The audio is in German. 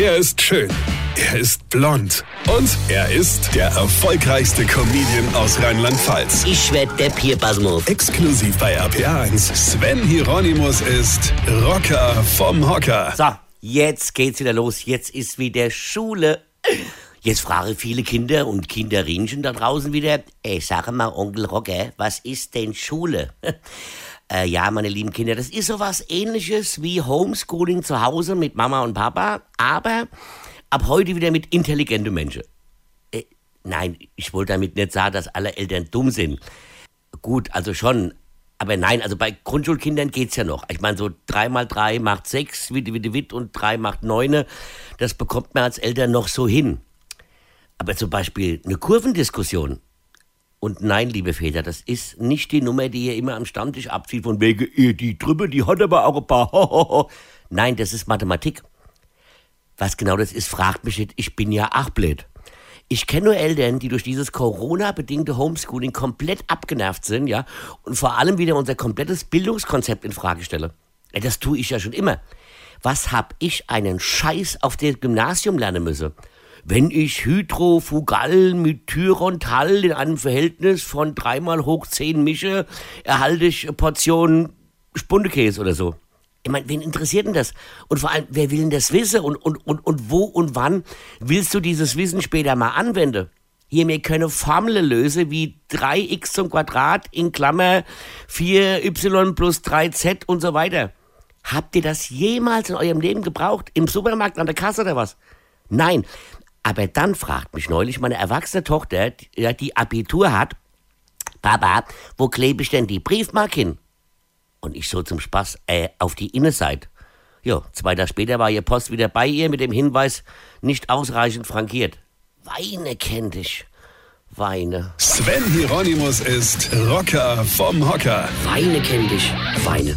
Er ist schön. Er ist blond. Und er ist der erfolgreichste Comedian aus Rheinland-Pfalz. Ich werd der Pierpasmus. Exklusiv bei RPA1. Sven Hieronymus ist Rocker vom Hocker. So, jetzt geht's wieder los. Jetzt ist wieder Schule. Jetzt fragen viele Kinder und Kinderinchen da draußen wieder, ey, sag mal, Onkel Rocker, was ist denn Schule? Äh, ja, meine lieben Kinder, das ist sowas ähnliches wie Homeschooling zu Hause mit Mama und Papa, aber ab heute wieder mit intelligenten Menschen. Äh, nein, ich wollte damit nicht sagen, dass alle Eltern dumm sind. Gut, also schon. Aber nein, also bei Grundschulkindern geht's ja noch. Ich meine, so drei mal drei macht sechs, wie wie witt und drei macht neune. Das bekommt man als Eltern noch so hin. Aber zum Beispiel eine Kurvendiskussion. Und nein, liebe Väter, das ist nicht die Nummer, die ihr immer am Stammtisch abzieht, von wegen, die drüber, die hat aber auch ein paar. Nein, das ist Mathematik. Was genau das ist, fragt mich nicht. Ich bin ja blöd. Ich kenne nur Eltern, die durch dieses Corona-bedingte Homeschooling komplett abgenervt sind, ja, und vor allem wieder unser komplettes Bildungskonzept in Frage stelle. Ja, das tue ich ja schon immer. Was hab ich einen Scheiß auf dem Gymnasium lernen müssen? Wenn ich Hydrofugal mit Tyrontal in einem Verhältnis von dreimal hoch zehn mische, erhalte ich eine Portion Spundekäse oder so. Ich meine, wen interessiert denn das? Und vor allem, wer will denn das wissen? Und, und, und, und wo und wann willst du dieses Wissen später mal anwenden? Hier, mir können Formeln lösen wie 3x zum Quadrat in Klammer 4y plus 3z und so weiter. Habt ihr das jemals in eurem Leben gebraucht? Im Supermarkt an der Kasse oder was? Nein. Aber dann fragt mich neulich meine erwachsene Tochter, die, die Abitur hat, Papa, wo klebe ich denn die Briefmarke hin? Und ich so zum Spaß, äh, auf die Innenseite. Ja, zwei Tage später war ihr Post wieder bei ihr mit dem Hinweis, nicht ausreichend frankiert. Weine kennt ich. Weine. Sven Hieronymus ist Rocker vom Hocker. Weine kennt ich. Weine.